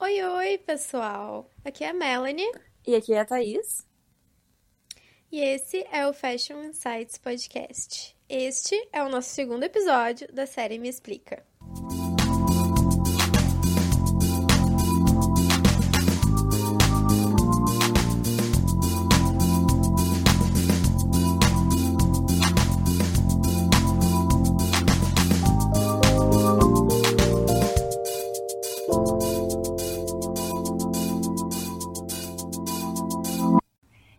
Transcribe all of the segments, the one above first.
Oi, oi, pessoal! Aqui é a Melanie. E aqui é a Thaís. E esse é o Fashion Insights Podcast. Este é o nosso segundo episódio da série Me Explica.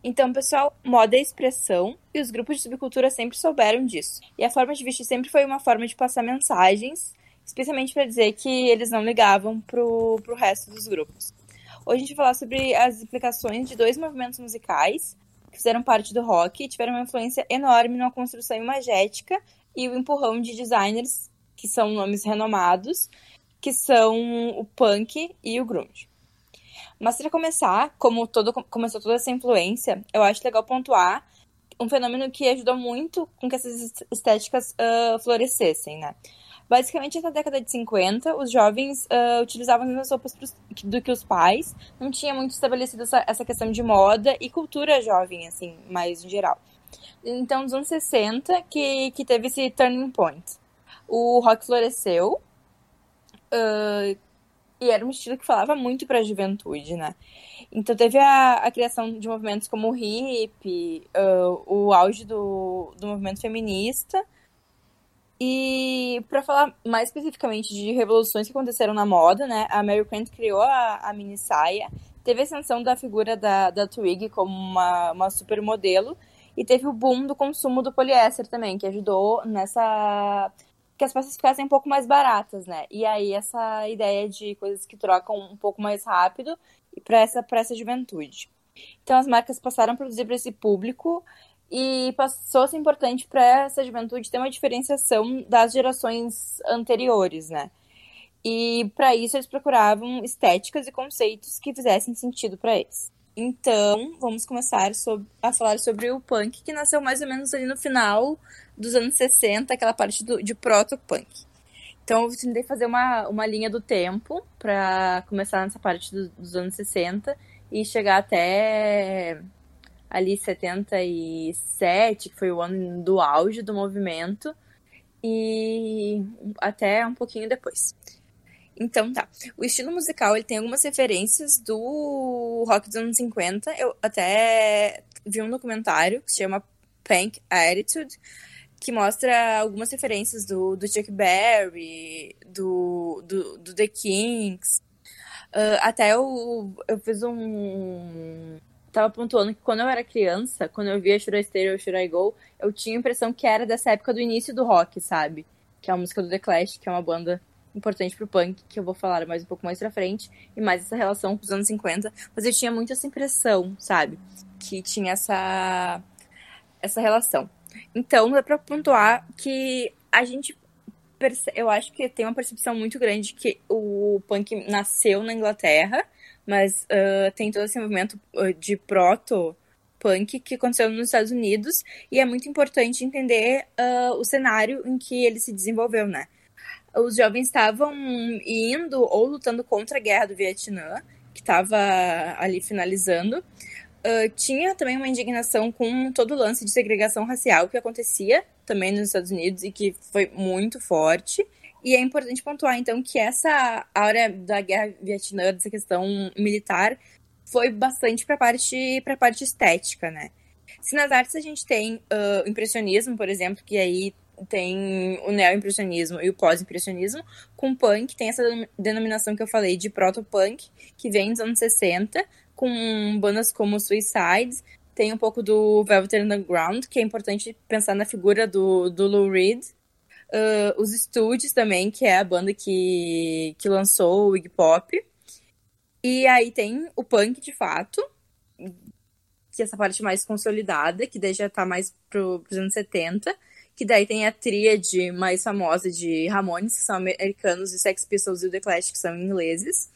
Então, pessoal, moda é expressão e os grupos de subcultura sempre souberam disso. E a forma de vestir sempre foi uma forma de passar mensagens, especialmente para dizer que eles não ligavam pro, pro resto dos grupos. Hoje a gente vai falar sobre as implicações de dois movimentos musicais que fizeram parte do rock e tiveram uma influência enorme na construção imagética e o empurrão de designers que são nomes renomados, que são o punk e o grunge. Mas para começar, como todo, começou toda essa influência, eu acho legal pontuar um fenômeno que ajudou muito com que essas estéticas uh, florescessem, né? Basicamente, na década de 50, os jovens uh, utilizavam as mesmas roupas do que os pais, não tinha muito estabelecido essa, essa questão de moda e cultura jovem, assim, mais em geral. Então, nos anos 60, que, que teve esse turning point. O rock floresceu, uh, e era um estilo que falava muito para a juventude, né? Então teve a, a, criação de movimentos como o hip, uh, o auge do, do movimento feminista. E para falar mais especificamente de revoluções que aconteceram na moda, né? A Mary Quant criou a, a mini saia, teve a ascensão da figura da, da Twig como uma, uma supermodelo e teve o boom do consumo do poliéster também, que ajudou nessa que as peças ficassem um pouco mais baratas, né? E aí essa ideia de coisas que trocam um pouco mais rápido para essa, essa juventude. Então as marcas passaram a produzir para esse público e passou a ser importante para essa juventude ter uma diferenciação das gerações anteriores, né? E para isso eles procuravam estéticas e conceitos que fizessem sentido para eles. Então, vamos começar sobre, a falar sobre o punk, que nasceu mais ou menos ali no final dos anos 60, aquela parte do, de proto-punk. Então, eu tentei fazer uma, uma linha do tempo para começar nessa parte do, dos anos 60 e chegar até ali 77, que foi o ano do auge do movimento, e até um pouquinho depois. Então tá. O estilo musical ele tem algumas referências do rock dos anos 50. Eu até vi um documentário que se chama Punk Attitude, que mostra algumas referências do, do Chuck Berry, do, do, do The Kings. Uh, até eu, eu fiz um. Tava pontuando que quando eu era criança, quando eu via Should I Stay or Should I Go, eu tinha a impressão que era dessa época do início do rock, sabe? Que é a música do The Clash, que é uma banda importante pro punk, que eu vou falar mais um pouco mais pra frente, e mais essa relação com os anos 50. Mas eu tinha muito essa impressão, sabe? Que tinha essa, essa relação. Então, dá pra pontuar que a gente. Eu acho que tem uma percepção muito grande que o punk nasceu na Inglaterra, mas uh, tem todo esse movimento de proto-punk que aconteceu nos Estados Unidos, e é muito importante entender uh, o cenário em que ele se desenvolveu, né? Os jovens estavam indo ou lutando contra a guerra do Vietnã, que estava ali finalizando. Uh, tinha também uma indignação com todo o lance de segregação racial que acontecia também nos Estados Unidos e que foi muito forte. E é importante pontuar, então, que essa área da guerra vietnã, dessa questão militar, foi bastante para parte para parte estética, né? Se nas artes a gente tem uh, impressionismo, por exemplo, que aí tem o neo-impressionismo e o pós-impressionismo, com punk. Tem essa denominação que eu falei de proto-punk, que vem dos anos 60, com bandas como Suicides, tem um pouco do Velvet Underground, que é importante pensar na figura do, do Lou Reed, uh, os Studios também, que é a banda que, que lançou o Iggy Pop, e aí tem o punk de fato, que é essa parte mais consolidada, que daí já tá mais pro, pros anos 70, que daí tem a tríade mais famosa de Ramones, que são americanos, e Sex Pistols e The Clash, que são ingleses,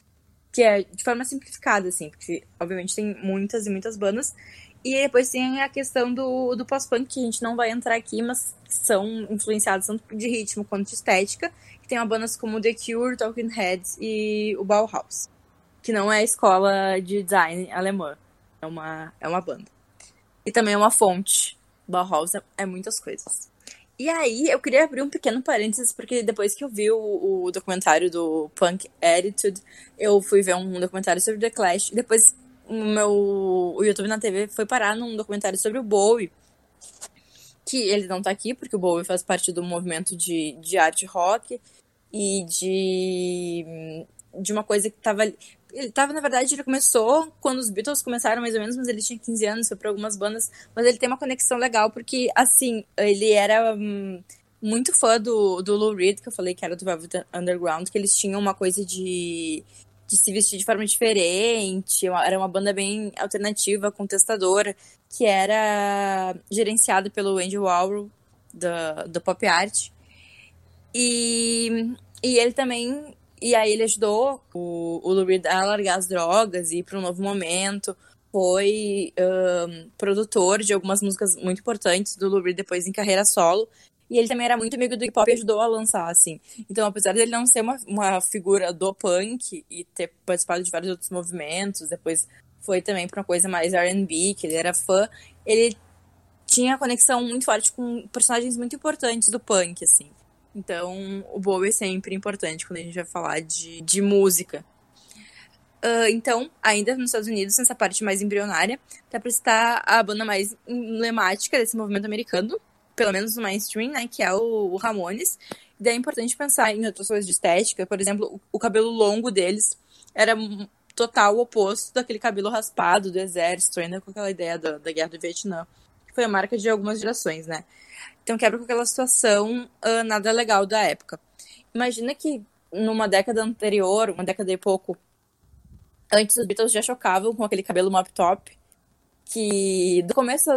que é de forma simplificada, assim, porque obviamente tem muitas e muitas bandas. E depois tem a questão do, do pós-punk, que a gente não vai entrar aqui, mas são influenciados tanto de ritmo quanto de estética, que tem bandas como The Cure, Talking Heads e o Bauhaus, que não é escola de design alemã, é uma, é uma banda. E também é uma fonte. Bauhaus é, é muitas coisas. E aí, eu queria abrir um pequeno parênteses, porque depois que eu vi o, o, documentário do Punk Attitude, eu fui ver um documentário sobre The Clash, e depois o meu o YouTube na TV foi parar num documentário sobre o Bowie, que ele não tá aqui, porque o Bowie faz parte do movimento de, de arte rock e de, de uma coisa que tava ele tava, na verdade, ele começou quando os Beatles começaram, mais ou menos, mas ele tinha 15 anos, foi pra algumas bandas. Mas ele tem uma conexão legal, porque, assim, ele era hum, muito fã do, do Lou Reed, que eu falei que era do Velvet Underground, que eles tinham uma coisa de, de se vestir de forma diferente, era uma banda bem alternativa, contestadora, que era gerenciada pelo Andy Warhol, do, do Pop Art. E, e ele também e aí ele ajudou o, o Lou Reed a largar as drogas e ir para um novo momento. Foi um, produtor de algumas músicas muito importantes do Lou Reed depois em carreira solo. E ele também era muito amigo do hip hop e ajudou a lançar, assim. Então, apesar dele não ser uma, uma figura do punk e ter participado de vários outros movimentos, depois foi também para uma coisa mais R&B, que ele era fã, ele tinha conexão muito forte com personagens muito importantes do punk, assim. Então, o Bowie é sempre importante quando a gente vai falar de, de música. Uh, então, ainda nos Estados Unidos, nessa parte mais embrionária, dá pra citar a banda mais emblemática desse movimento americano, pelo menos no mainstream, né, que é o, o Ramones. E daí é importante pensar em outras coisas de estética, por exemplo, o, o cabelo longo deles era total oposto daquele cabelo raspado do exército, ainda com aquela ideia da, da guerra do Vietnã, que foi a marca de algumas gerações, né. Então quebra com aquela situação uh, nada legal da época. Imagina que numa década anterior, uma década e pouco, antes os Beatles já chocavam com aquele cabelo mop top, que do começo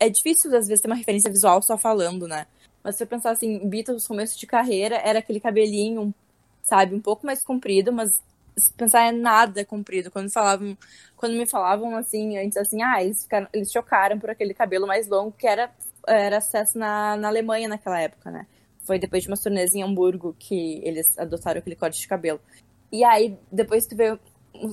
é difícil às vezes ter uma referência visual só falando, né? Mas se eu pensar assim, Beatles começo de carreira era aquele cabelinho, sabe, um pouco mais comprido, mas se pensar é nada comprido. Quando falavam, quando me falavam assim, antes assim, ah, eles ficaram, eles chocaram por aquele cabelo mais longo que era era sucesso na, na Alemanha naquela época, né? Foi depois de uma turnês em Hamburgo que eles adotaram aquele corte de cabelo. E aí, depois tu vê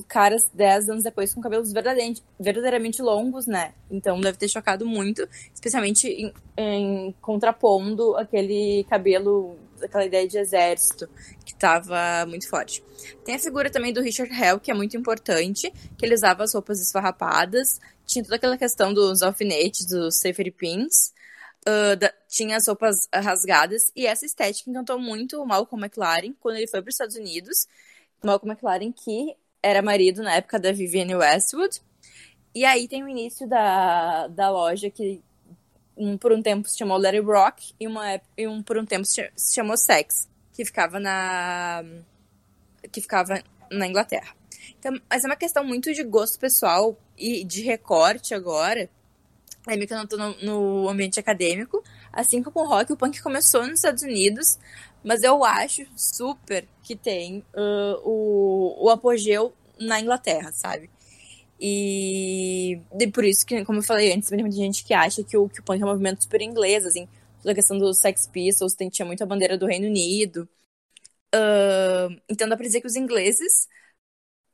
caras 10 anos depois com cabelos verdadeiramente, verdadeiramente longos, né? Então deve ter chocado muito, especialmente em, em contrapondo aquele cabelo, aquela ideia de exército, que estava muito forte. Tem a figura também do Richard Hell, que é muito importante, que ele usava as roupas esfarrapadas, tinha toda aquela questão dos alfinetes, dos safety pins, uh, da, tinha as roupas rasgadas, e essa estética encantou muito o Malcolm McLaren quando ele foi para os Estados Unidos. Malcolm McLaren, que era marido na época da Vivienne Westwood. E aí tem o início da, da loja que um, por um tempo se chamou Larry Rock e, uma, e um, por um tempo se chamou Sex, que ficava na que ficava na Inglaterra. Então, mas é uma questão muito de gosto pessoal e de recorte agora. É que eu não tô no, no ambiente acadêmico. Assim como o rock, o punk começou nos Estados Unidos, mas eu acho super que tem uh, o, o apogeu na Inglaterra, sabe? E, e, por isso que, como eu falei antes, tem muita gente que acha que o, que o punk é um movimento super inglês, assim, toda a questão dos Sex Pistols, tem, tinha muito a bandeira do Reino Unido. Uh, então dá pra dizer que os ingleses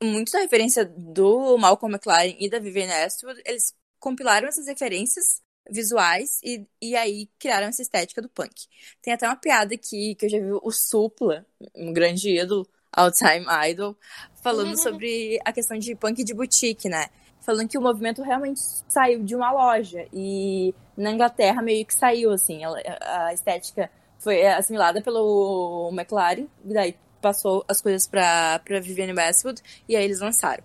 muito da referência do Malcolm McLaren e da Vivienne Westwood, eles compilaram essas referências visuais e, e aí criaram essa estética do punk. Tem até uma piada aqui que eu já vi o Supla, um grande ídolo, all-time idol, falando sobre a questão de punk de boutique, né? Falando que o movimento realmente saiu de uma loja e na Inglaterra meio que saiu, assim, a, a estética foi assimilada pelo McLaren, e daí passou as coisas pra, pra Vivienne Westwood e aí eles lançaram.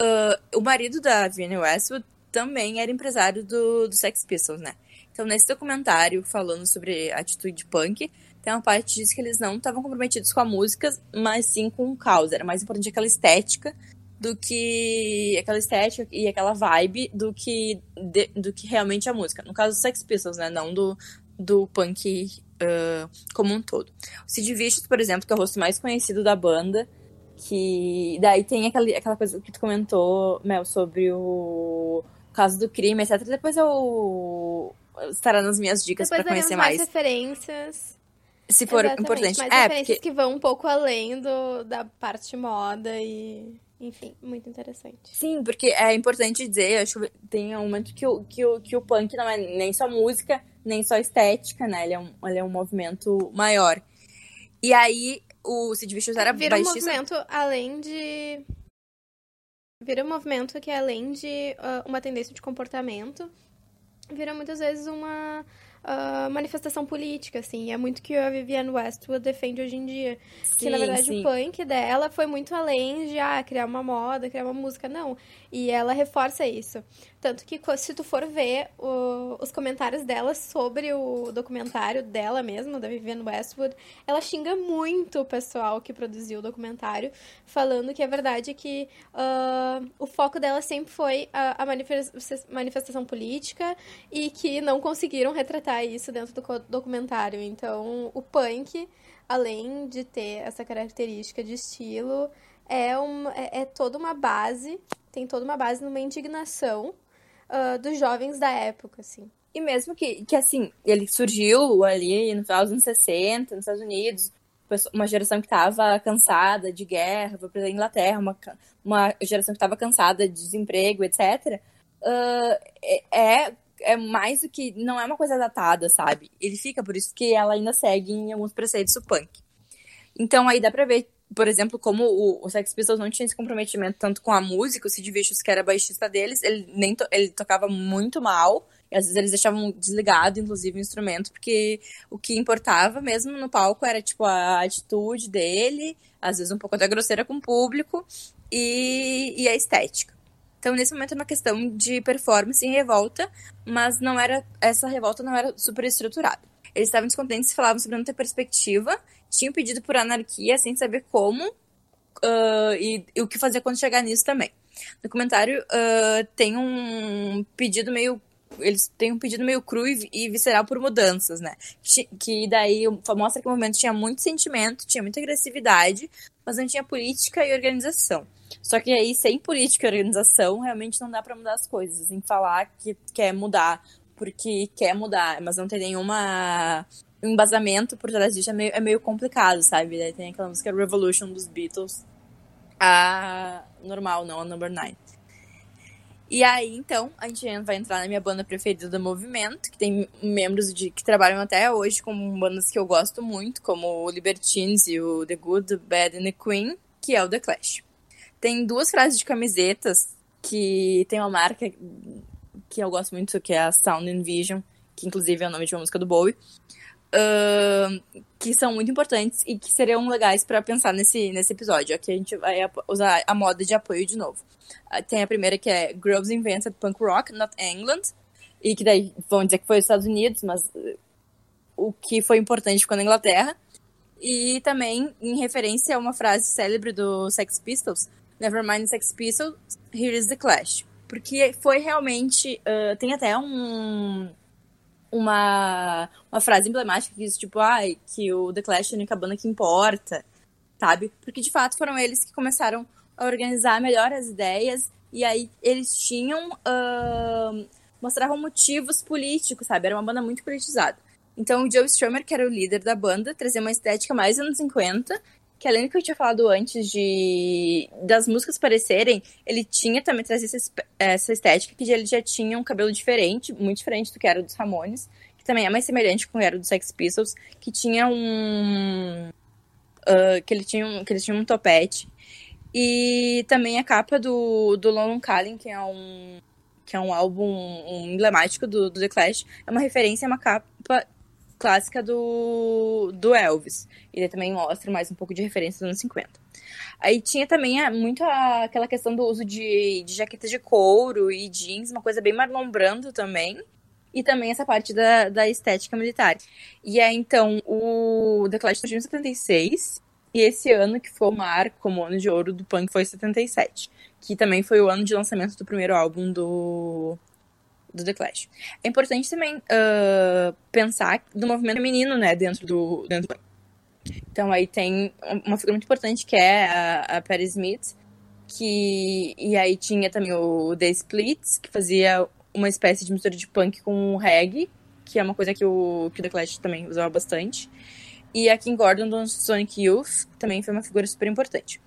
Uh, o marido da Vivienne Westwood também era empresário do, do Sex Pistols, né? Então, nesse documentário, falando sobre atitude punk, tem uma parte que diz que eles não estavam comprometidos com a música, mas sim com o caos. Era mais importante aquela estética do que aquela estética e aquela vibe do que de, do que realmente a música. No caso do Sex Pistols, né? Não do, do punk uh, como um todo. O Sid Vicious, por exemplo, que é o rosto mais conhecido da banda, que daí tem aquela, aquela coisa que tu comentou, Mel, sobre o caso do crime, etc. Depois eu estará nas minhas dicas para conhecer mais. mais referências. Se for Exatamente, importante. É, referências porque... que vão um pouco além do, da parte moda e. Enfim, muito interessante. Sim, porque é importante dizer, acho que tem um momento que o, que, o, que o punk não é nem só música, nem só estética, né? Ele é um, ele é um movimento maior. E aí, o Sid Vicious era Vira baixista... um movimento além de vira um movimento que além de uh, uma tendência de comportamento, vira muitas vezes uma uh, manifestação política, assim. É muito que a Vivienne Westwood defende hoje em dia. Sim, que, na verdade, sim. o punk dela foi muito além de ah, criar uma moda, criar uma música. Não. E ela reforça isso. Tanto que se tu for ver o, os comentários dela sobre o documentário dela mesma, da Vivienne Westwood, ela xinga muito o pessoal que produziu o documentário, falando que a verdade é que uh, o foco dela sempre foi a, a manifestação política e que não conseguiram retratar isso dentro do documentário. Então, o punk, além de ter essa característica de estilo, é, uma, é, é toda uma base, tem toda uma base numa indignação uh, dos jovens da época, assim. E mesmo que, que, assim, ele surgiu ali no final dos anos 60, nos Estados Unidos, uma geração que estava cansada de guerra, foi para a Inglaterra, uma, uma geração que estava cansada de desemprego, etc. Uh, é, é mais do que. Não é uma coisa datada, sabe? Ele fica, por isso que ela ainda segue em alguns preceitos do punk. Então aí dá pra ver por exemplo, como o, o Sex Pistols não tinha esse comprometimento tanto com a música, o Sid Vicious, que era baixista deles, ele nem to, ele tocava muito mal, e às vezes eles deixavam desligado, inclusive, o instrumento, porque o que importava mesmo no palco era, tipo, a atitude dele, às vezes um pouco até grosseira com o público, e, e a estética. Então, nesse momento é uma questão de performance em revolta, mas não era essa revolta não era super estruturada. Eles estavam descontentes e falavam sobre não ter perspectiva tinham pedido por anarquia sem saber como uh, e, e, o que fazer quando chegar nisso também. No comentário uh, tem um pedido meio eles têm um pedido meio cru e, visceral por mudanças, né? Que, daí mostra que o movimento tinha muito sentimento, tinha muita agressividade, mas não tinha política e organização. Só que aí, sem política e organização, realmente não dá para mudar as coisas. Em falar que quer mudar porque quer mudar, mas não tem nenhuma embasamento por trás disso é meio, é meio complicado, sabe? Daí tem aquela música Revolution dos Beatles. A normal, não a number 9. E aí, então, a gente vai entrar na minha banda preferida do movimento, que tem membros de, que trabalham até hoje com bandas que eu gosto muito, como o Libertines e o The Good, The Bad and The Queen, que é o The Clash. Tem duas frases de camisetas que tem uma marca que eu gosto muito, que é a Sound and Vision, que inclusive é o nome de uma música do Bowie, uh, que são muito importantes e que seriam legais para pensar nesse, nesse episódio. Aqui a gente vai usar a moda de apoio de novo. Uh, tem a primeira que é Groves Invented Punk Rock, Not England, e que daí vão dizer que foi os Estados Unidos, mas uh, o que foi importante ficou na Inglaterra. E também em referência a uma frase célebre do Sex Pistols, Nevermind Sex Pistols, Here is the Clash. Porque foi realmente. Uh, tem até um, uma, uma frase emblemática que diz, tipo, ai, ah, que o The Clash é a única banda que importa, sabe? Porque, de fato, foram eles que começaram a organizar melhor as ideias e aí eles tinham... Uh, mostravam motivos políticos, sabe? Era uma banda muito politizada. Então, o Joe Strummer, que era o líder da banda, trazia uma estética mais anos 50 que além do que eu tinha falado antes de das músicas parecerem, ele tinha também trazido essa, estética que ele já tinha um cabelo diferente, muito diferente do que era dos Ramones, que também é mais semelhante com o que era dos Sex Pistols, que tinha um uh, que ele tinha um, que eles tinham um topete. E também a capa do do Lon Calling, que é um que é um álbum um emblemático do, do The Clash, é uma referência a uma capa clássica do, do Elvis. Ele também mostra mais um pouco de referência dos anos 50. Aí tinha também muito a, aquela questão do uso de, de jaqueta de couro e jeans, uma coisa bem Marlon Brando também. E também essa parte da, da estética militar. E aí, então, o The Clash surgiu em 76. E esse ano, que foi o marco como ano de ouro do punk, foi 77. Que também foi o ano de lançamento do primeiro álbum do, do The Clash. É importante também uh, pensar do movimento feminino, né, dentro do, dentro do... Então aí tem uma figura muito importante que é a, a Smith, que e aí tinha também o The Splits, que fazia uma espécie de mistura de punk com reggae, que é uma coisa que o, que o The Clash também usava bastante. E a Kim Gordon do Sonic Youth também foi uma figura super importante.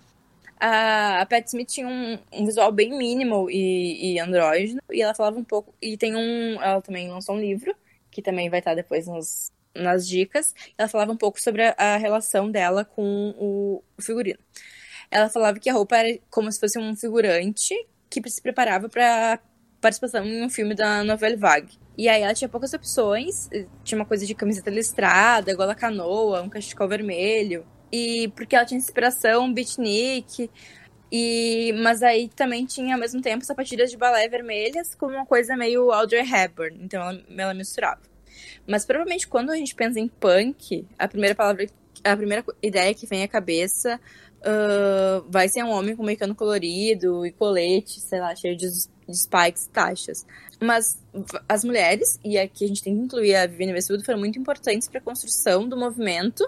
A, Pat Smith tinha um, um visual bem minimal e, e, andrógeno, e ela falava um pouco. E tem um. Ela também lançou um livro, que também vai estar depois nos, nas dicas. Ela falava um pouco sobre a, a relação dela com o, o figurino. Ela falava que a roupa era como se fosse um figurante que se preparava para participação em um filme da novela Vague. E aí ela tinha poucas opções, tinha uma coisa de camiseta listrada, gola canoa, um cachecol vermelho e porque ela tinha inspiração beatnik, e mas aí também tinha ao mesmo tempo sapatilhas de balé vermelhas com uma coisa meio Audrey Hepburn, então ela, ela misturava. Mas provavelmente quando a gente pensa em punk, a primeira palavra, a primeira ideia que vem à cabeça uh, vai ser um homem com meicano colorido e colete, sei lá, cheio de, de spikes e taxas. Mas as mulheres, e aqui a gente tem que incluir a Vivienne Westwood, foram muito importantes para a construção do movimento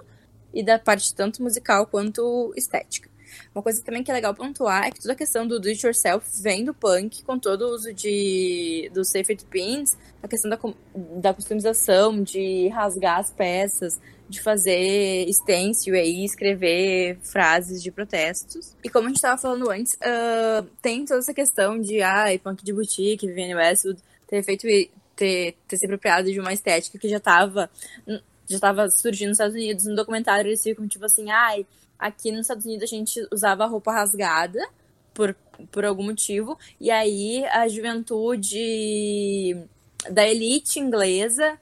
e da parte tanto musical quanto estética. Uma coisa também que é legal pontuar é que toda a questão do do it yourself vem do punk, com todo o uso de dos safety pins, a questão da, da customização, de rasgar as peças, de fazer stencil e escrever frases de protestos. E como a gente estava falando antes, uh, tem toda essa questão de ah, punk de boutique, Vivienne Westwood ter feito ter, ter se apropriado de uma estética que já estava já estava surgindo nos Estados Unidos. No documentário eles ficam tipo assim, ai, aqui nos Estados Unidos a gente usava roupa rasgada por, por algum motivo, e aí a juventude da elite inglesa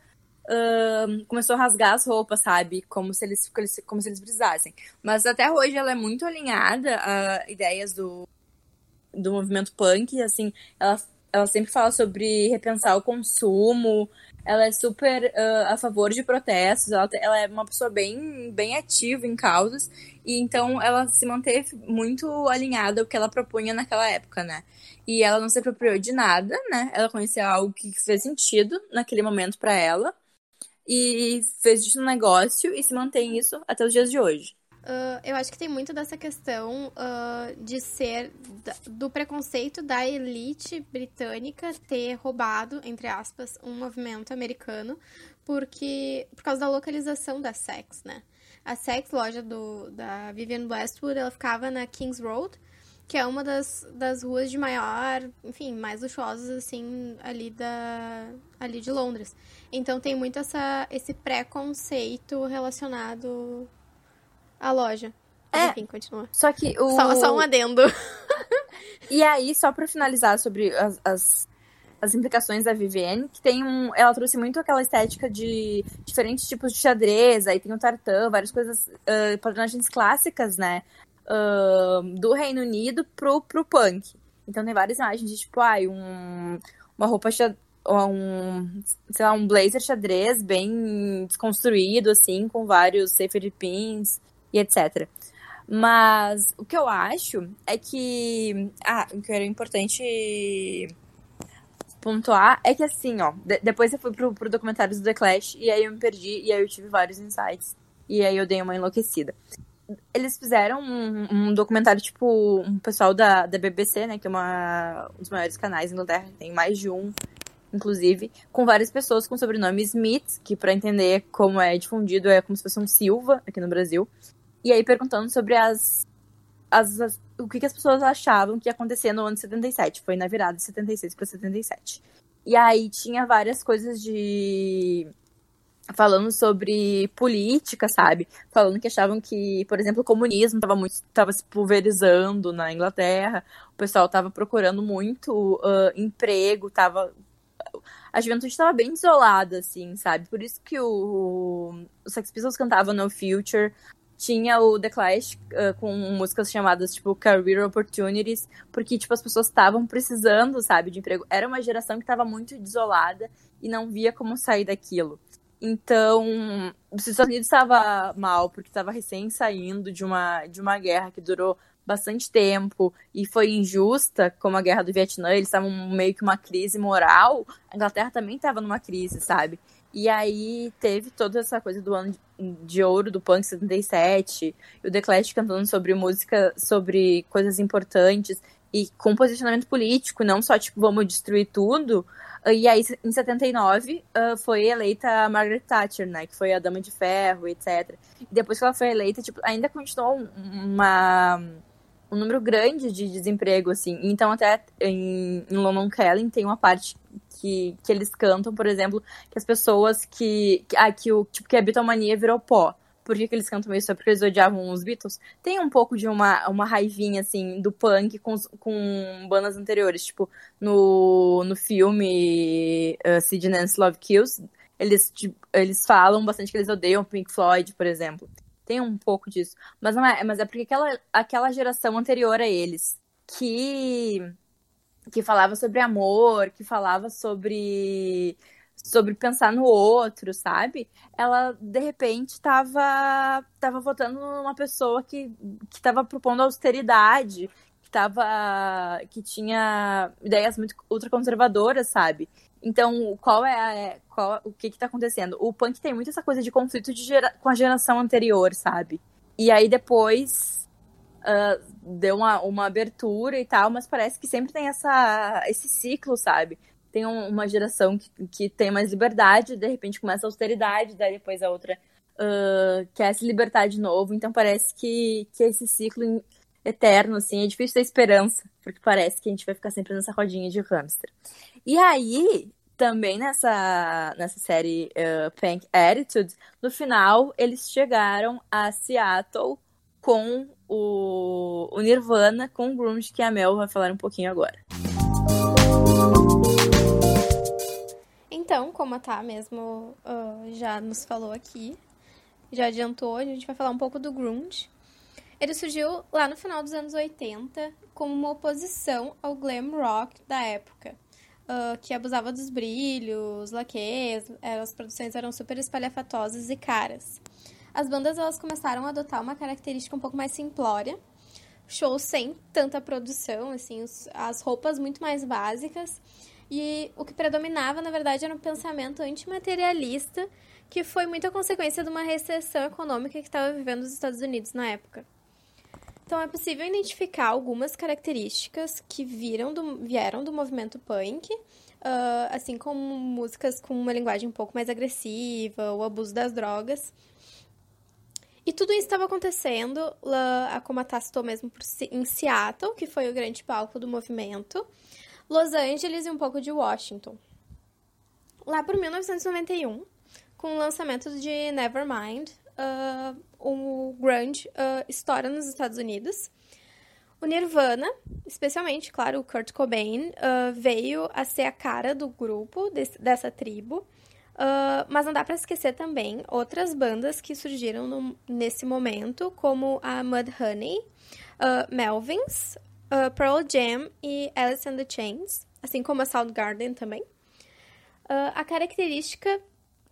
uh, começou a rasgar as roupas, sabe? Como se eles, como se eles precisassem. Mas até hoje ela é muito alinhada a ideias do, do movimento punk, assim, ela, ela sempre fala sobre repensar o consumo, ela é super uh, a favor de protestos, ela, ela, é uma pessoa bem, bem ativa em causas, e então ela se manteve muito alinhada ao que ela propunha naquela época, né? E ela não se apropriou de nada, né? Ela conhecia algo que fez sentido naquele momento para ela, e fez disso um negócio e se mantém isso até os dias de hoje. Uh, eu acho que tem muito dessa questão uh, de ser do preconceito da elite britânica ter roubado, entre aspas, um movimento americano, porque por causa da localização da Sex, né? A Sex, loja do, da Vivienne Westwood, ela ficava na Kings Road, que é uma das, das ruas de maior, enfim, mais luxuosas, assim, ali, da, ali de Londres. Então tem muito essa, esse preconceito relacionado a loja. É, enfim, continua. Só que o. Só, só um adendo. e aí, só pra finalizar sobre as, as, as, implicações da Vivienne, que tem um. Ela trouxe muito aquela estética de diferentes tipos de xadrez, aí tem o tartan, várias coisas, uh, personagens clássicas, né? Uh, do Reino Unido pro, pro punk. Então tem várias imagens de tipo, ai, um, uma roupa xadrez um, sei lá, um blazer xadrez bem desconstruído, assim, com vários safety pins e etc. Mas o que eu acho é que. Ah, o que era importante pontuar é que assim, ó. De depois eu fui pro, pro documentário do The Clash e aí eu me perdi e aí eu tive vários insights. E aí eu dei uma enlouquecida. Eles fizeram um, um documentário, tipo, um pessoal da, da BBC, né? Que é uma, um dos maiores canais da Inglaterra, tem mais de um, inclusive, com várias pessoas com sobrenome Smith, que para entender como é difundido é como se fosse um Silva aqui no Brasil. E aí perguntando sobre as, as, as o que, que, as pessoas achavam que ia acontecer no ano de 77. Foi na virada de 76 para 77. E aí tinha várias coisas de falando sobre política, sabe? Falando que achavam que, por exemplo, o comunismo estava muito tava se pulverizando na Inglaterra, o pessoal estava procurando muito uh, emprego, tava a juventude estava bem desolada, assim, sabe? Por isso que o, o Sex Pistols cantava No Future, tinha o The Clash uh, com músicas chamadas, tipo, Career Opportunities, porque, tipo, as pessoas estavam precisando, sabe, de emprego. Era uma geração que estava muito desolada e não via como sair daquilo. Então, os Estados Unidos estava mal, porque estava recém saindo de uma, de uma guerra que durou bastante tempo e foi injusta, como a guerra do Vietnã, eles estavam meio que uma crise moral, a Inglaterra também estava numa crise, sabe? E aí teve toda essa coisa do ano de ouro do punk 77, e o The Clash cantando sobre música, sobre coisas importantes e com posicionamento político, não só tipo vamos destruir tudo. E aí em 79 uh, foi eleita a Margaret Thatcher, né, que foi a dama de ferro, etc. E depois que ela foi eleita, tipo, ainda continuou uma um número grande de desemprego, assim. Então, até em, em London tem uma parte que, que eles cantam, por exemplo, que as pessoas que. que, ah, que o, tipo, que a Beatlemania virou pó. Por que, que eles cantam isso? É porque eles odiavam os Beatles? Tem um pouco de uma, uma raivinha, assim, do punk com, com bandas anteriores. Tipo, no, no filme uh, Sid Nance Love Kills, eles, tipo, eles falam bastante que eles odeiam Pink Floyd, por exemplo. Tem um pouco disso. Mas não é, mas é porque aquela, aquela geração anterior a eles que que falava sobre amor, que falava sobre sobre pensar no outro, sabe? Ela de repente estava tava votando numa pessoa que que estava propondo austeridade, que tava que tinha ideias muito ultraconservadoras, sabe? Então, qual é a, é, qual, o que está acontecendo? O punk tem muito essa coisa de conflito de gera, com a geração anterior, sabe? E aí depois uh, deu uma, uma abertura e tal, mas parece que sempre tem essa, esse ciclo, sabe? Tem um, uma geração que, que tem mais liberdade, de repente começa a austeridade, daí depois a outra uh, quer se libertar de novo. Então parece que, que esse ciclo eterno, assim, é difícil ter esperança, porque parece que a gente vai ficar sempre nessa rodinha de hamster. E aí, também nessa, nessa série uh, Punk Attitude, no final eles chegaram a Seattle com o, o Nirvana, com o Grunge, que a Mel vai falar um pouquinho agora. Então, como a Tá mesmo uh, já nos falou aqui, já adiantou, a gente vai falar um pouco do Grunge. Ele surgiu lá no final dos anos 80 como uma oposição ao glam rock da época uh, que abusava dos brilhos, laques, eh, as produções eram super espalhafatosas e caras. As bandas elas começaram a adotar uma característica um pouco mais simplória, shows sem tanta produção, assim, os, as roupas muito mais básicas. E o que predominava, na verdade, era um pensamento antimaterialista, que foi muita consequência de uma recessão econômica que estava vivendo os Estados Unidos na época. Então é possível identificar algumas características que viram do, vieram do movimento punk, uh, assim como músicas com uma linguagem um pouco mais agressiva, o abuso das drogas. E tudo isso estava acontecendo, lá, como a Tá citou mesmo, em Seattle, que foi o grande palco do movimento, Los Angeles e um pouco de Washington. Lá por 1991, com o lançamento de Nevermind, uh, o grunge uh, estoura nos Estados Unidos. O Nirvana, especialmente, claro, o Kurt Cobain, uh, veio a ser a cara do grupo, desse, dessa tribo. Uh, mas não dá para esquecer também outras bandas que surgiram no, nesse momento, como a Mudhoney, uh, Melvins, uh, Pearl Jam e Alice in the Chains, assim como a Soundgarden também. a característica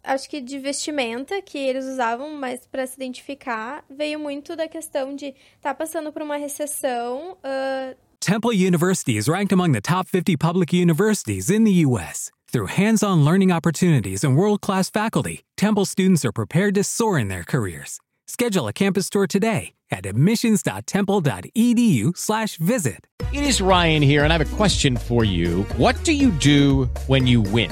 acho que de vestimenta que eles usavam mais para se identificar veio muito da questão de estar tá passando por uma recessão. Uh... Temple University is ranked among the top 50 public universities in the U.S. Through hands on learning opportunities and world class faculty, Temple students are prepared to soar in their careers. Schedule a campus tour today at admissions.temple.edu/slash visit. It is Ryan here, and I have a question for you. What do you do when you win?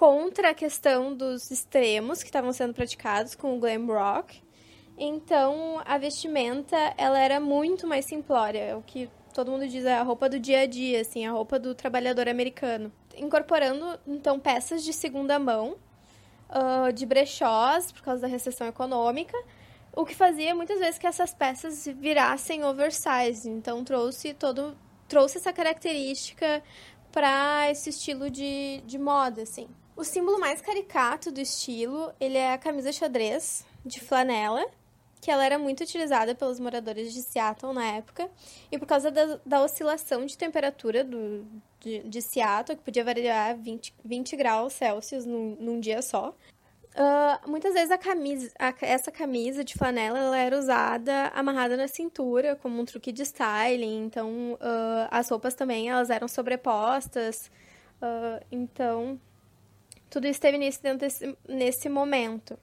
contra a questão dos extremos que estavam sendo praticados com o glam rock. Então, a vestimenta, ela era muito mais simplória. O que todo mundo diz é a roupa do dia a dia, assim, a roupa do trabalhador americano. Incorporando, então, peças de segunda mão, uh, de brechós, por causa da recessão econômica, o que fazia muitas vezes que essas peças virassem oversize. Então, trouxe todo trouxe essa característica para esse estilo de, de moda, assim. O símbolo mais caricato do estilo, ele é a camisa xadrez de flanela, que ela era muito utilizada pelos moradores de Seattle na época, e por causa da, da oscilação de temperatura do, de, de, Seattle, que podia variar 20, 20 graus Celsius num, num dia só. Uh, muitas vezes a camisa, a, essa camisa de flanela ela era usada amarrada na cintura como um truque de styling. Então uh, as roupas também elas eram sobrepostas. Uh, então tudo isso teve início dentro desse, nesse momento.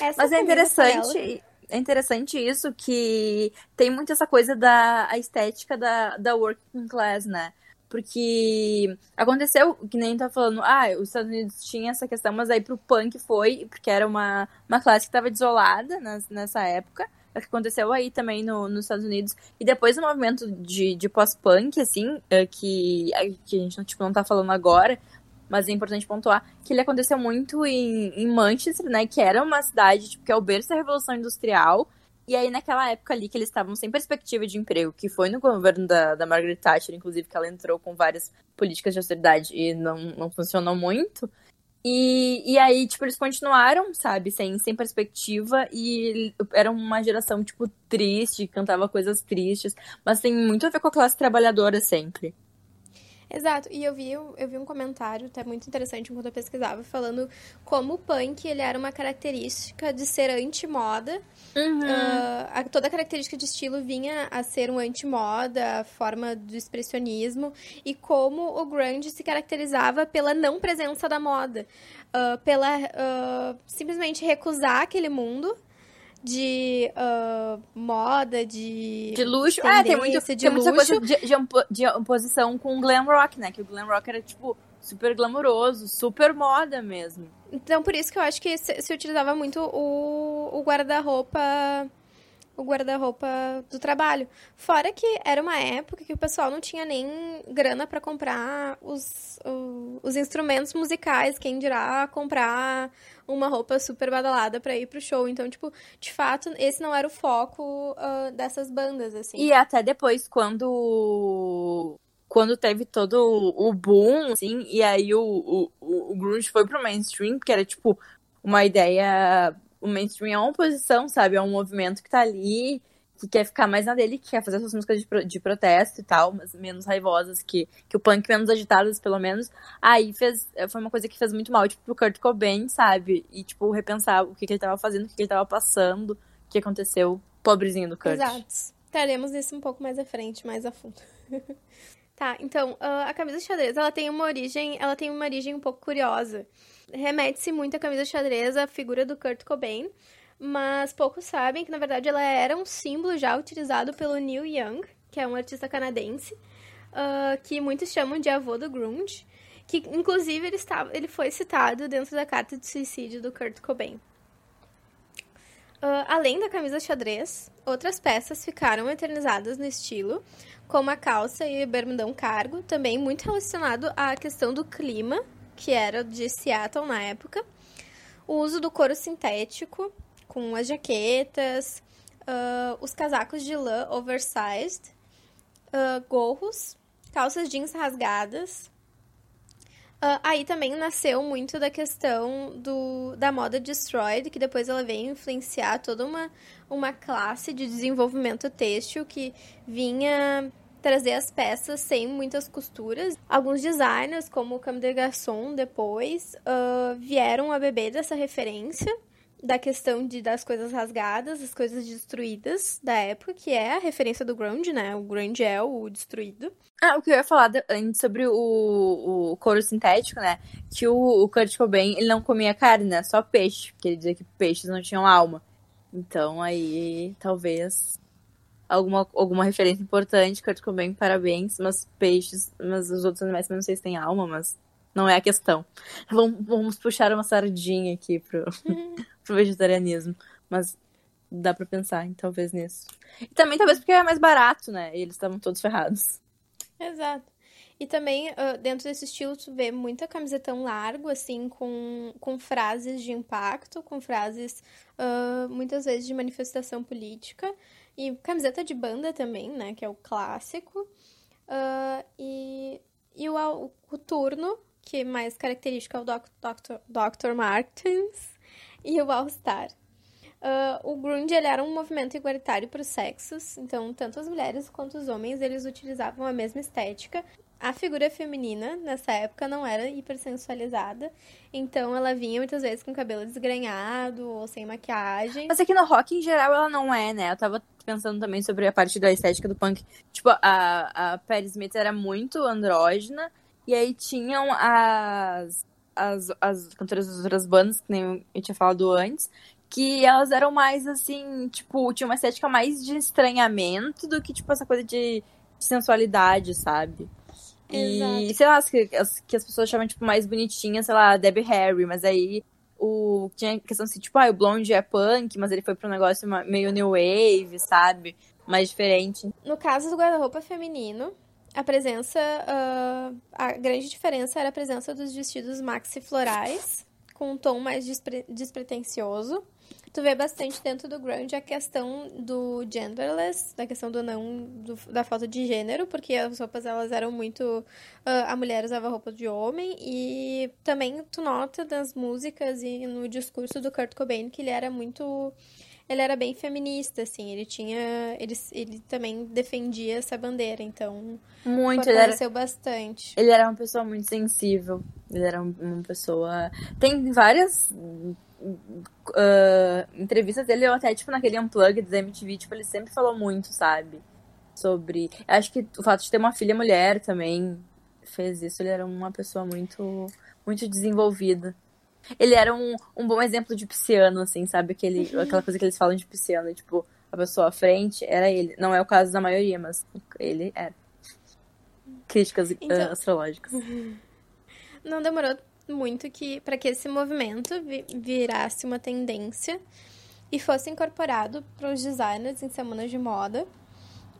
Essa Mas é interessante. É interessante isso que tem muito essa coisa da a estética da, da working class, né? Porque aconteceu, que nem tá falando, ah, os Estados Unidos tinha essa questão, mas aí pro punk foi, porque era uma, uma classe que estava desolada nessa época. É que aconteceu aí também no, nos Estados Unidos. E depois do movimento de, de pós-punk, assim, é, que, que a gente tipo, não tá falando agora, mas é importante pontuar que ele aconteceu muito em, em Manchester, né? Que era uma cidade tipo, que é o berço da Revolução Industrial. E aí, naquela época ali que eles estavam sem perspectiva de emprego, que foi no governo da, da Margaret Thatcher, inclusive, que ela entrou com várias políticas de austeridade e não, não funcionou muito. E, e aí, tipo, eles continuaram, sabe, sem, sem perspectiva, e era uma geração, tipo, triste, cantava coisas tristes, mas tem muito a ver com a classe trabalhadora sempre. Exato, e eu vi, eu vi um comentário até muito interessante enquanto eu pesquisava, falando como o punk ele era uma característica de ser anti-moda. Uhum. Uh, toda a característica de estilo vinha a ser um anti-moda, a forma do expressionismo, e como o grunge se caracterizava pela não presença da moda. Uh, pela uh, simplesmente recusar aquele mundo de uh, moda, de. De luxo. É, tem, muito, de tem muita coisa de, de, de oposição com o glam rock, né? Que o glam rock era, tipo, super glamouroso, super moda mesmo. Então, por isso que eu acho que se, se utilizava muito o, o guarda-roupa o guarda-roupa do trabalho. Fora que era uma época que o pessoal não tinha nem grana para comprar os, os, os, instrumentos musicais, quem dirá comprar uma roupa super badalada para ir pro show. Então, tipo, de fato, esse não era o foco uh, dessas bandas, assim. E até depois, quando quando teve todo o boom, assim, e aí o, o, o grunge foi pro mainstream, que era, tipo, uma ideia o mainstream é uma oposição, sabe? É um movimento que tá ali, que quer ficar mais na dele, que quer fazer suas músicas de, pro, de protesto e tal, mas menos raivosas que, que o punk, menos agitadas, pelo menos. Aí fez, foi uma coisa que fez muito mal, tipo, pro Kurt Cobain, sabe? E, tipo, repensar o que, que ele tava fazendo, o que, que ele tava passando, o que aconteceu. Pobrezinho do Kurt. Exato. Teremos isso um pouco mais à frente, mais a fundo. tá, então, a camisa xadrez, ela tem uma origem, ela tem uma origem um pouco curiosa remete-se muito à camisa xadrez, à figura do Kurt Cobain, mas poucos sabem que, na verdade, ela era um símbolo já utilizado pelo Neil Young, que é um artista canadense, uh, que muitos chamam de avô do grunge, que, inclusive, ele, estava, ele foi citado dentro da carta de suicídio do Kurt Cobain. Uh, além da camisa xadrez, outras peças ficaram eternizadas no estilo, como a calça e o bermudão cargo, também muito relacionado à questão do clima que era de Seattle na época. O uso do couro sintético, com as jaquetas, uh, os casacos de lã oversized, uh, gorros, calças jeans rasgadas. Uh, aí também nasceu muito da questão do, da moda destroyed, que depois ela veio influenciar toda uma, uma classe de desenvolvimento têxtil que vinha trazer as peças sem muitas costuras. Alguns designers, como o Cam Garçon, depois, uh, vieram a beber dessa referência da questão de das coisas rasgadas, as coisas destruídas da época, que é a referência do grunge, né? O grunge é o destruído. Ah, o que eu ia falar antes sobre o, o couro sintético, né? Que o, o Kurt Cobain, ele não comia carne, né? Só peixe. Porque ele dizia que peixes não tinham alma. Então aí, talvez, alguma, alguma referência importante. Kurt Cobain, parabéns. Mas peixes, mas os outros animais não sei se têm alma, mas não é a questão. Vamos, vamos puxar uma sardinha aqui pro, pro vegetarianismo. Mas dá pra pensar, talvez, nisso. E também talvez porque é mais barato, né? E eles estavam todos ferrados. Exato. E também, ah, dentro desse estilo, tu vê muita camisetão largo, assim, com, com frases de impacto, com frases, ah, muitas vezes, de manifestação política. E camiseta de banda também, né? Que é o clássico. Ah, e e o, o turno, que é mais característico é o Doc, Dr. Dr. Martens e o All Star. Ah, o grunge ele era um movimento igualitário para os sexos, então tanto as mulheres quanto os homens eles utilizavam a mesma estética. A figura feminina nessa época não era hipersensualizada, então ela vinha muitas vezes com cabelo desgrenhado ou sem maquiagem. Mas aqui no rock, em geral, ela não é, né? Eu tava pensando também sobre a parte da estética do punk. Tipo, a, a Patti Smith era muito andrógena, e aí tinham as, as, as cantoras das outras bandas, que nem eu tinha falado antes, que elas eram mais, assim, tipo, tinha uma estética mais de estranhamento do que, tipo, essa coisa de, de sensualidade, sabe? E, Exato. sei lá, as que, as que as pessoas chamam, tipo, mais bonitinha, sei lá, Debbie Harry, mas aí o tinha questão assim, tipo, ah, o Blonde é punk, mas ele foi pra um negócio meio new wave, sabe? Mais diferente. No caso do guarda-roupa feminino, a presença, ah, a grande diferença era a presença dos vestidos maxi florais, com um tom mais despre- despretensioso. Tu vê bastante dentro do grunge a questão do genderless, da questão do não, do- da falta de gênero, porque as roupas elas eram muito, ah, a mulher usava roupa de homem e também tu nota das músicas e no discurso do Kurt Cobain que ele era muito ele era bem feminista, assim, ele tinha. Ele, ele também defendia essa bandeira, então Muito, ele era, bastante. ele era uma pessoa muito sensível. Ele era um- uma pessoa. Tem várias ah, entrevistas dele, até, tipo, naquele Unplugged da MTV, tipo, ele sempre falou muito, sabe? Sobre. Acho que o fato de ter uma filha mulher também fez isso. Ele era uma pessoa muito, muito desenvolvida. Ele era um, um bom exemplo de pisciano, assim, sabe? Aquele, aquela coisa que eles falam de pisciano, tipo, a pessoa à frente era ele. Não é o caso da maioria, mas ele era. Críticas ah, Então- astrológicas. Não demorou muito que para que esse movimento vi- virasse uma tendência e fosse incorporado para os designers em semanas de moda.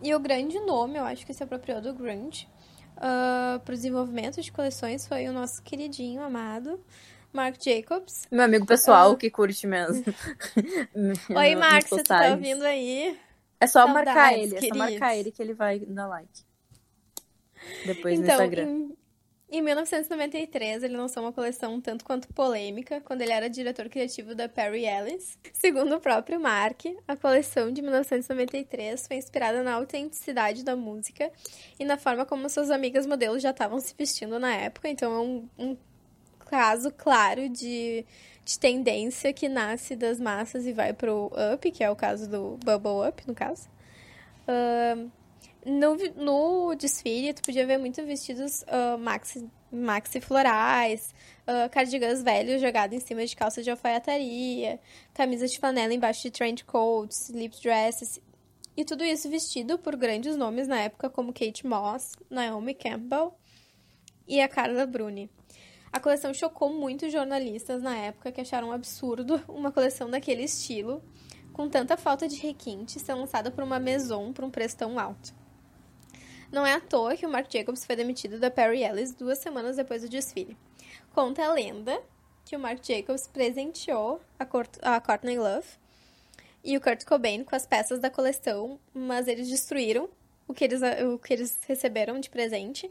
E o grande nome, eu acho que se apropriou do grunge para o desenvolvimento de coleções foi o nosso queridinho amado Marc Jacobs. Meu amigo pessoal Ah. que curte mesmo. Oi, se tu tá ouvindo aí. É só Saudades, marcar ele, é só queridos. marcar ele que ele vai dar like. Depois no Então, Instagram. em, em 1993, ele lançou uma coleção um tanto quanto polêmica, quando ele era diretor criativo da Perry Ellis. Segundo o próprio Mark, a coleção de 1993 foi inspirada na autenticidade da música e na forma como suas amigas modelos já estavam se vestindo na época. Então, é um, um caso claro de, de tendência que nasce das massas e vai pro up, que é o caso do Bubble Up, no caso. Ahn, no, no desfile, tu podia ver muito vestidos ah, maxi, maxi florais, ah, cardigans velhos jogados em cima de calças de alfaiataria, camisas de flanela embaixo de trench coats, lip dresses, e tudo isso vestido por grandes nomes na época, como Kate Moss, Naomi Campbell e a Carla Bruni. A coleção chocou muitos jornalistas na época que acharam um absurdo uma coleção daquele estilo, com tanta falta de requinte, ser lançada por uma Maison por um preço tão alto. Não é à toa que o Marc Jacobs foi demitido da Perry Ellis duas semanas depois do desfile. Conta a lenda que o Marc Jacobs presenteou a, Courtney Love e o Kurt Cobain com as peças da coleção, mas eles destruíram o que eles, o que eles receberam de presente,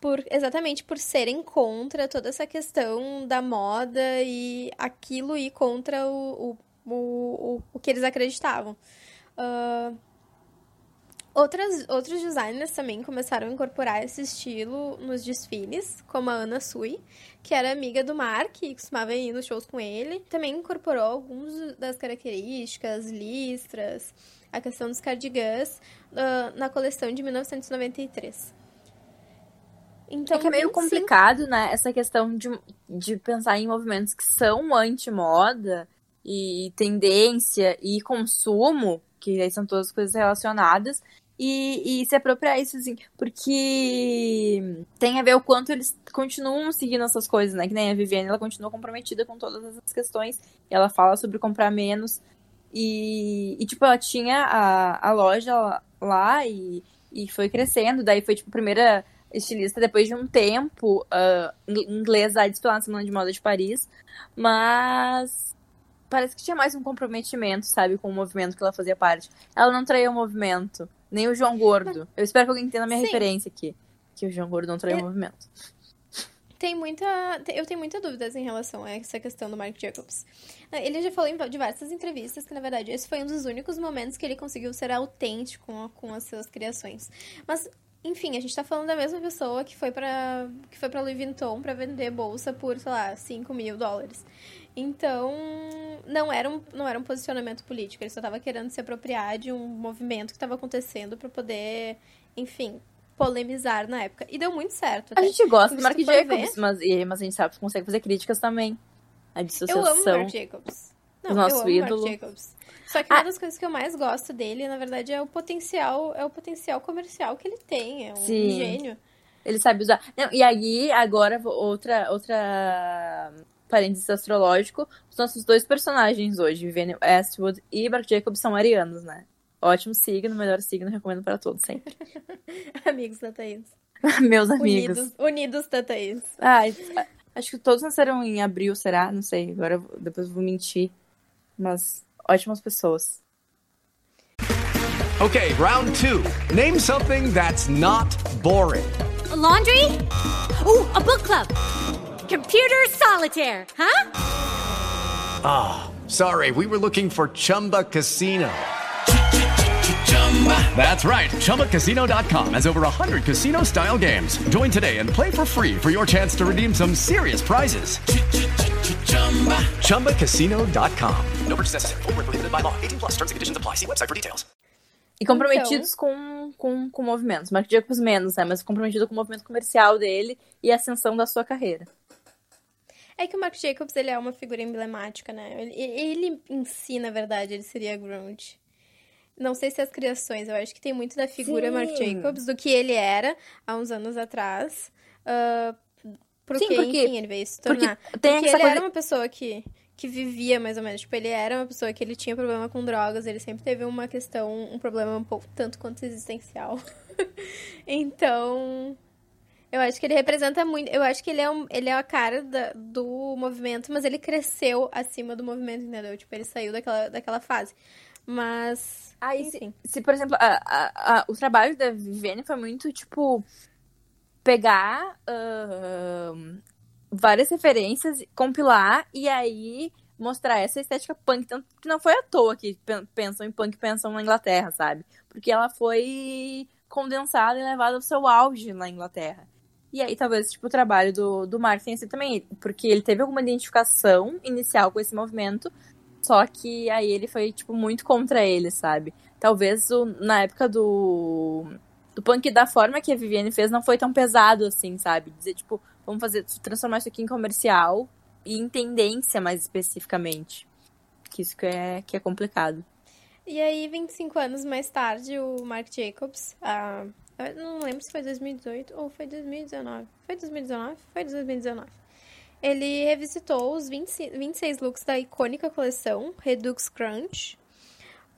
por exatamente por serem contra toda essa questão da moda e aquilo ir contra o, o, o, o, que eles acreditavam. Ah, Outras, outros designers também começaram a incorporar esse estilo nos desfiles, como a Ana Sui, que era amiga do Mark e costumava ir nos shows com ele. Também incorporou algumas das características, listras, a questão dos cardigans uh, na coleção de 1993. Então, é que é meio complicado, sim. né? Essa questão de, de pensar em movimentos que são anti-moda e tendência e consumo, que aí são todas coisas relacionadas, e, e se apropriar isso, assim, porque tem a ver o quanto eles continuam seguindo essas coisas, né? Que nem a Viviane, ela continua comprometida com todas essas questões. ela fala sobre comprar menos. E, e tipo, ela tinha a, a loja lá e, e foi crescendo. Daí foi, tipo, a primeira estilista depois de um tempo uh, inglesa a desfilar na Semana de Moda de Paris. Mas parece que tinha mais um comprometimento, sabe, com o movimento que ela fazia parte. Ela não traiu o movimento, nem o João Gordo. Eu espero que alguém entenda a minha Sim. referência aqui. Que o João Gordo não traiu é... o movimento. Tem muita. Eu tenho muitas dúvidas em relação a essa questão do Mark Jacobs. Ele já falou em diversas entrevistas que, na verdade, esse foi um dos únicos momentos que ele conseguiu ser autêntico com, com as suas criações. Mas enfim, a gente tá falando da mesma pessoa que foi para que foi para Louis Vuitton para vender bolsa por, sei lá, 5 mil dólares. Então, não era um, não era um posicionamento político, ele só estava querendo se apropriar de um movimento que estava acontecendo para poder, enfim, polemizar na época. E deu muito certo. Até. A gente gosta do Mark Jacobs, mas, mas a gente sabe que consegue fazer críticas também. A dissociação. Eu amo Mark Jacobs. Não, nosso eu amo ídolo. Marc Jacobs. Só que ah. uma das coisas que eu mais gosto dele, na verdade, é o potencial, é o potencial comercial que ele tem. É um Sim. gênio. Ele sabe usar. Não, e aí, agora, outra, outra parênteses astrológico, os nossos dois personagens hoje, Vivienne Westwood e Mark Jacobs, são arianos, né? Ótimo signo, melhor signo, recomendo para todos sempre. amigos da Thaís. Meus amigos. Unidos, unidos da Thaís. Ai, acho que todos nasceram em abril, será? Não sei, agora depois vou mentir. Mas ótimas pessoas. Okay, round two. Name something that's not boring. A laundry? Ooh, a book club. Computer solitaire, huh? Ah, oh, sorry, we were looking for Chumba Casino. That's right. ChumbaCasino.com has over 100 casino style games. Join today and play for free for your chance to redeem some serious prizes. ChumbaCasino.com. No purchase necessary. Full prohibited by law. 18 plus terms and conditions apply. See website for details. E comprometidos então... com, com, com movimentos. Mark Jacobs menos, né? Mas comprometido com o movimento comercial dele e a ascensão da sua carreira. É que o Marc Jacobs, ele é uma figura emblemática, né? Ele, ele em si, na verdade, ele seria grunge. Não sei se as criações, eu acho que tem muito da figura Sim. Marc Jacobs, do que ele era há uns anos atrás. Uh, porque, Sim, porque, enfim, ele veio se tornar. Porque, porque ele coisa... era uma pessoa que, que vivia mais ou menos. Tipo, ele era uma pessoa que ele tinha problema com drogas, ele sempre teve uma questão, um problema um pouco tanto quanto existencial. então, eu acho que ele representa muito. Eu acho que ele é, um, ele é a cara da, do movimento, mas ele cresceu acima do movimento, entendeu? Tipo, ele saiu daquela, daquela fase. Mas. Aí, se, se, por exemplo, a, a, a, o trabalho da Viviane foi muito, tipo, pegar uh, várias referências, compilar e aí mostrar essa estética punk. Tanto que não foi à toa que pensam em punk, pensam na Inglaterra, sabe? Porque ela foi condensada e levada ao seu auge na Inglaterra. E aí, talvez, tipo, o trabalho do, do Mark tenha sido também, porque ele teve alguma identificação inicial com esse movimento, só que aí ele foi, tipo, muito contra ele, sabe? Talvez o, na época do, do punk, da forma que a Viviane fez, não foi tão pesado assim, sabe? Dizer, tipo, vamos fazer, transformar isso aqui em comercial e em tendência mais especificamente. Que isso que é, que é complicado. E aí, 25 anos mais tarde, o Mark Jacobs, a eu não lembro se foi 2018 ou foi 2019. Foi 2019? Foi 2019. Ele revisitou os 20, 26 looks da icônica coleção Redux Crunch.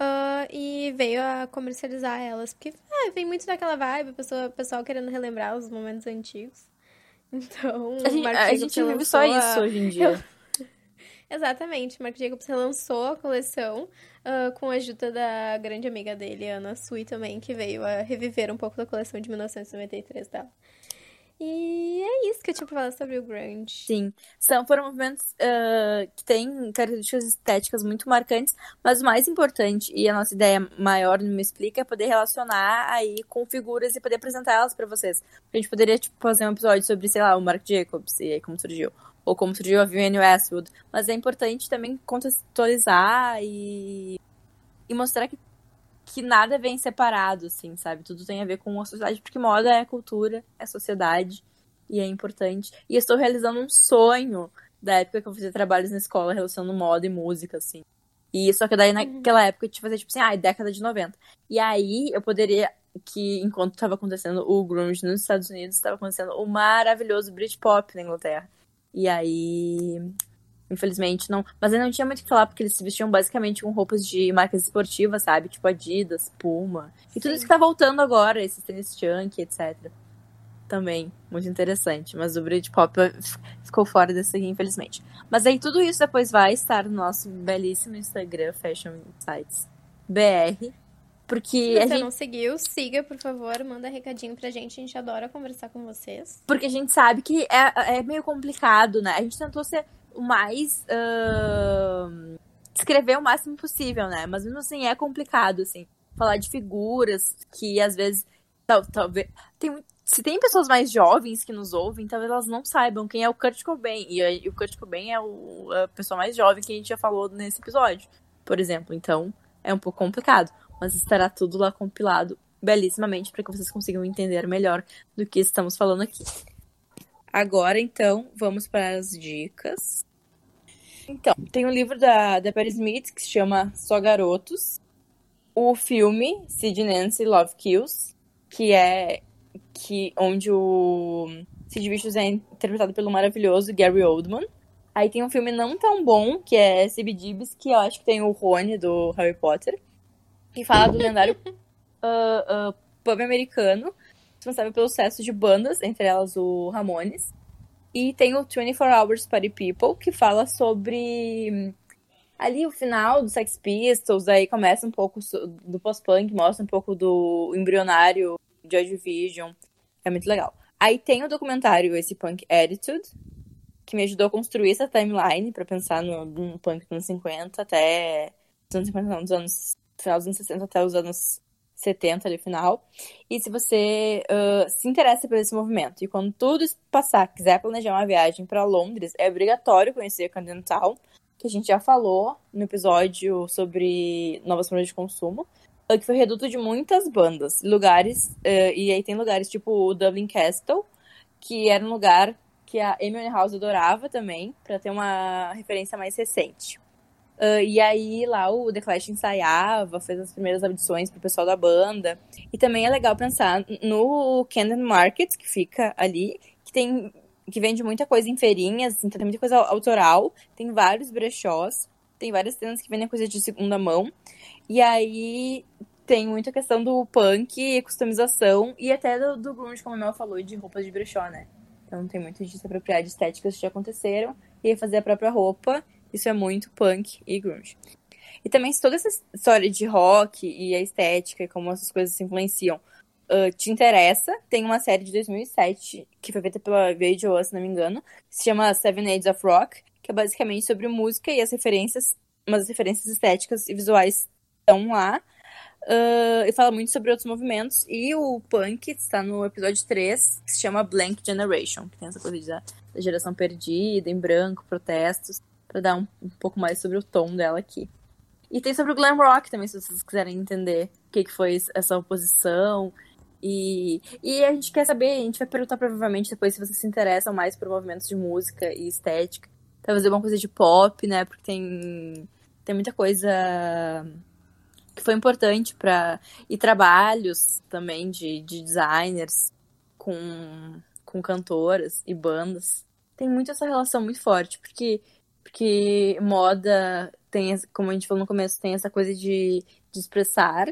Uh, e veio a comercializar elas. Porque é, vem muito daquela vibe, o pessoal, pessoal querendo relembrar os momentos antigos. Então, a gente, a gente vive só isso hoje em dia. Exatamente. Marc Jacobs relançou a coleção uh, com a ajuda da grande amiga dele, Ana Sui, também, que veio a reviver um pouco da coleção de 1993 dela. E é isso que eu tinha pra falar sobre o grunge. Sim, são, foram movimentos uh, que têm características estéticas muito marcantes, mas o mais importante, e a nossa ideia maior no Me Explica, é poder relacionar aí com figuras e poder apresentar elas para vocês. A gente poderia, tipo, fazer um episódio sobre, sei lá, o Mark Jacobs e aí como surgiu. Ou como surgiu a Vivienne Westwood. Mas é importante também contextualizar e, e mostrar que que nada vem separado, assim, sabe? Tudo tem a ver com a sociedade, porque moda é cultura, é sociedade, e é importante. E estou realizando um sonho da época que eu fazia trabalhos na escola relacionando moda e música, assim. E só que daí naquela época eu que fazer, tipo assim, ah, década de 90. E aí eu poderia, que enquanto estava acontecendo o grunge nos Estados Unidos, estava acontecendo o maravilhoso Britpop na Inglaterra. E aí Infelizmente, não. Mas aí não tinha muito o que falar, porque eles se vestiam basicamente com roupas de marcas esportivas, sabe? Tipo Adidas, Puma. E tudo Sim. isso que tá voltando agora, esses tênis chunk, etc. Também, muito interessante. Mas o Britpop ficou fora desse aqui, infelizmente. Mas aí tudo isso depois vai estar no nosso belíssimo Instagram, Fashion Insights BR. Porque Se você gente... não seguiu, siga, por favor, manda recadinho pra gente, a gente adora conversar com vocês. Porque a gente sabe que é, é meio complicado, né? A gente tentou ser o mais. Uh, escrever o máximo possível, né? Mas mesmo assim é complicado, assim. Falar de figuras que às vezes. Tal, talvez. Tem, se tem pessoas mais jovens que nos ouvem, talvez elas não saibam quem é o Kurt Cobain. E, e o Kurt Cobain é o, a pessoa mais jovem que a gente já falou nesse episódio, por exemplo. Então é um pouco complicado. Mas estará tudo lá compilado belíssimamente para que vocês consigam entender melhor do que estamos falando aqui. Agora, então, vamos para as dicas. Então, tem um livro da, da Perry Smith que se chama Só Garotos. O filme Sid Nancy Love Kills, que é que onde o Sid Vicious é interpretado pelo maravilhoso Gary Oldman. Aí tem um filme não tão bom, que é CBGBs, que eu acho que tem o Rony do Harry Potter, que fala do lendário uh, uh, pub americano, responsável pelo sucesso de bandas, entre elas o Ramones. E tem o 24 Hours Party People, que fala sobre ali o final do Sex Pistols, aí começa um pouco do post-punk, mostra um pouco do embrionário Joy Division. É muito legal. Aí tem o documentário esse Punk Attitude, que me ajudou a construir essa timeline para pensar no, no, punk dos anos 50 até dos anos 50, não, dos anos final dos anos 60 até os anos 70 ali final. E se você uh, se interessa por esse movimento e quando tudo passar, quiser planejar uma viagem para Londres, é obrigatório conhecer Town, que a gente já falou no episódio sobre novas formas de consumo, que foi reduto de muitas bandas, lugares, uh, e aí tem lugares tipo o Dublin Castle, que era um lugar que a Amy House adorava também, para ter uma referência mais recente. Uh, e aí lá o The Clash ensaiava, fez as primeiras audições pro pessoal da banda. E também é legal pensar no Camden Market, que fica ali, que tem que vende muita coisa em feirinhas, então tem muita coisa autoral, tem vários brechós, tem várias tendas que vendem coisa de segunda mão. E aí tem muita questão do punk, customização e até do, do grunge, como a Mel falou, de roupas de brechó, né? Então tem muito de se apropriar de estéticas que já aconteceram e fazer a própria roupa isso é muito punk e grunge. E também se toda essa história de rock e a estética e como essas coisas se influenciam uh, te interessa, tem uma série de 2007 que foi feita pela VHO, se não me engano, que se chama Seven Age of Rock, que é basicamente sobre música e as referências, mas as referências estéticas e visuais estão lá. Uh, e fala muito sobre outros movimentos. E o punk está no episódio 3, que se chama Blank Generation, que tem essa coisa da, da geração perdida, em branco, protestos para dar um, um, pouco mais sobre o tom dela aqui. E tem sobre o glam rock também, se vocês quiserem entender o que, que foi essa oposição. E, e a gente quer saber, a gente vai perguntar provavelmente depois se vocês se interessam mais por movimentos de música e estética. Talvez alguma coisa de pop, né? Porque tem, tem muita coisa que foi importante para E trabalhos também de, de designers com, com cantoras e bandas. Tem muito essa relação muito forte, porque porque moda tem, como a gente falou no começo, tem essa coisa de, de expressar.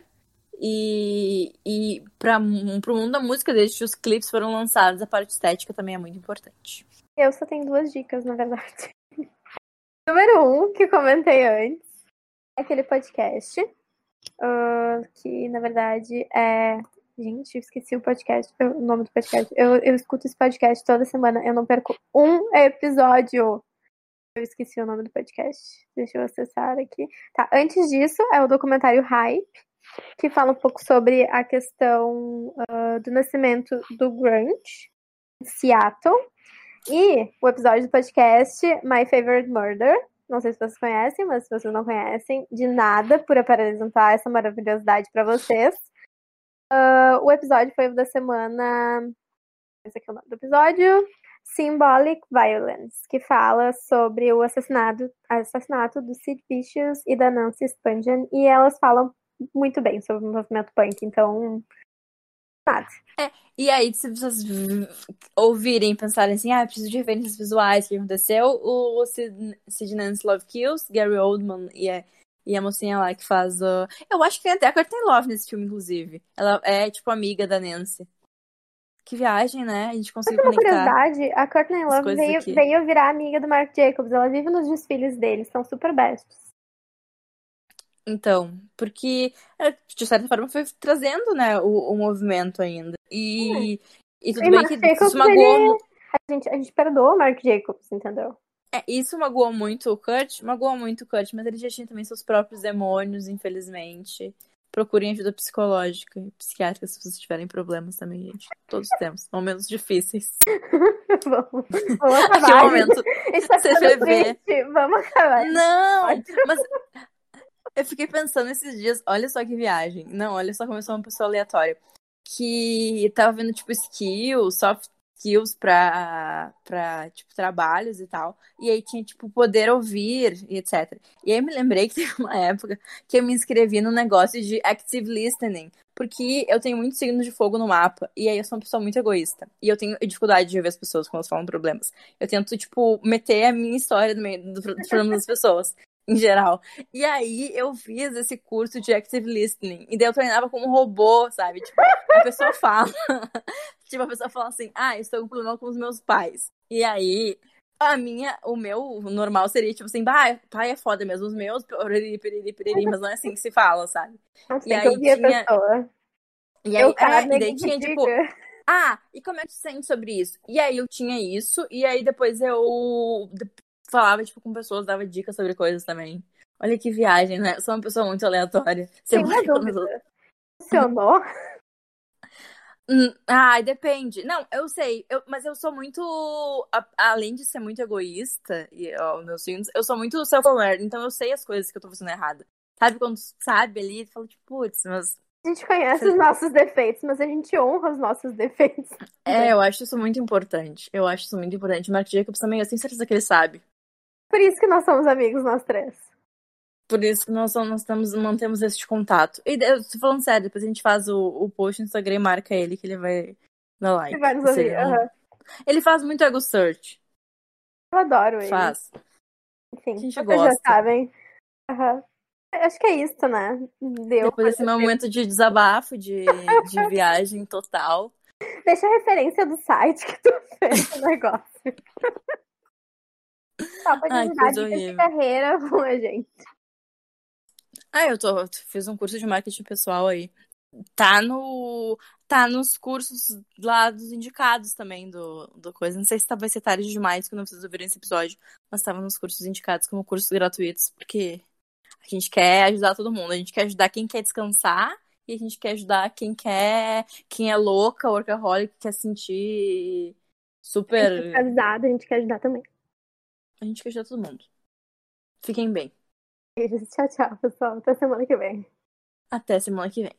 E, e para o mundo da música, desde que os clipes foram lançados, a parte estética também é muito importante. Eu só tenho duas dicas, na verdade. Número um, que comentei antes, é aquele podcast, uh, que na verdade é Gente, eu esqueci o podcast, o nome do podcast. Eu, eu escuto esse podcast toda semana. Eu não perco um episódio. Eu esqueci o nome do podcast. Deixa eu acessar aqui. Tá, antes disso, é o documentário Hype, que fala um pouco sobre a questão uh, do nascimento do grunge em Seattle. E o episódio do podcast My Favorite Murder. Não sei se vocês conhecem, mas se vocês não conhecem, de nada por apresentar essa maravilhosidade para vocês. Uh, o episódio foi o da semana. Esse aqui é o nome do episódio. Symbolic Violence, que fala sobre o assassinato, assassinato do Sid Vicious e da Nancy Spungen, e elas falam muito bem sobre o movimento punk, então. Nada. É, e aí, se vocês ouvirem e pensarem assim, ah, preciso de referências visuais, o que aconteceu, o Sid, Sid Nance Love Kills, Gary Oldman e a, e a mocinha lá que faz. Uh... Eu acho que tem até a Courtney Love nesse filme, inclusive. Ela é, tipo, amiga da Nancy. Que viagem, né? A gente conseguiu Mas uma conectar. curiosidade, a Courtney Love veio, aqui. veio virar amiga do Mark Jacobs. Ela vive nos desfiles deles, são super bestos. Então, porque, é, de certa forma, foi trazendo, né, o, o movimento ainda. E, e tudo E bem Mark que Jacobs, isso magoou, ele... a, gente, a gente perdoa o Mark Jacobs, entendeu? é, isso magoou muito o Kurt, magoou muito o Kurt, mas ele já tinha também seus próprios demônios, infelizmente. Procurem ajuda psicológica e psiquiátrica se vocês tiverem problemas também, gente. Todos temos, momentos difíceis. vamos, vamos Que acabar. momento tá triste. Vamos acabar. Não, mas eu fiquei pensando esses dias, olha só que viagem. Não, olha só como eu sou uma pessoa aleatória. Que tava vendo, tipo, skills, soft skills pra, tipo, trabalhos e tal. E aí tinha, tipo, poder ouvir e etc. E aí me lembrei que teve uma época que eu me inscrevi no negócio de active listening. Porque eu tenho muito signo de fogo no mapa. E aí eu sou uma pessoa muito egoísta. E eu tenho dificuldade de ouvir as pessoas quando elas falam problemas. Eu tento, tipo, meter a minha história no meio do- dos problemas das pessoas. Em geral. E aí eu fiz esse curso de active listening. E daí eu treinava como um robô, sabe? Tipo, a pessoa fala. tipo, a pessoa fala assim, ah, estou com problema com os meus pais. E aí, a minha, o meu normal seria, tipo assim, bah, pai é foda mesmo, os meus, periri, periri, periri, mas não é assim que se fala, sabe? Não E aí tinha-. E aí, Eu, é, cara, e daí tinha, tipo, ah, e como é que tu sente sobre isso? E aí eu tinha isso, e aí depois eu falava, tipo, com pessoas, dava dicas sobre coisas também. Olha que viagem, né? Eu sou uma pessoa muito aleatória. Quando eu- dúvida. Funcionou? Hum, Ai, depende. Não, eu sei, eu- mas eu sou muito. a- além de ser muito egoísta, e ó, meus signos, eu sou muito self-aware, então eu sei as coisas que eu tô fazendo errado. Sabe quando sabe ali, tu fala, tipo, putz, mas. A gente conhece os nossos defeitos, mas a gente honra os nossos defeitos. É, eu acho isso muito importante. Eu acho isso muito importante. Mark Jacobs também, eu tenho certeza que ele sabe. Por isso que nós somos amigos, nós três. Por isso que nós, nós temos, mantemos esse contato. E eu tô falando sério, depois a gente faz o, o post no Instagram e marca ele, que ele vai dar like. Ele vai nos ouvir. Um- aham. Ele faz muito ego search. Eu adoro ele. Faz. Enfim, A gente vocês gosta. já sabem. Aham. Acho que é isso, né? Deu. Depois desse meu momento de desabafo, de, de viagem total. Deixa a referência do site que tu fez o negócio. Só Ai, dicas de horrível. carreira com a gente. Ah, eu tô, fiz um curso de marketing pessoal aí. Tá no. Tá nos cursos lá dos indicados também do, do coisa. Não sei se tá, vai ser tarde demais quando vocês ouvirem esse episódio, mas tava nos cursos indicados como cursos gratuitos, porque a gente quer ajudar todo mundo. A gente quer ajudar quem quer descansar e a gente quer ajudar quem quer. Quem é louca, workaholic, quer sentir A gente super. fica avisado, a gente quer ajudar também. A gente ajudar todo mundo. Fiquem bem. Beijos. Tchau, tchau, pessoal. Até semana que vem. Até semana que vem.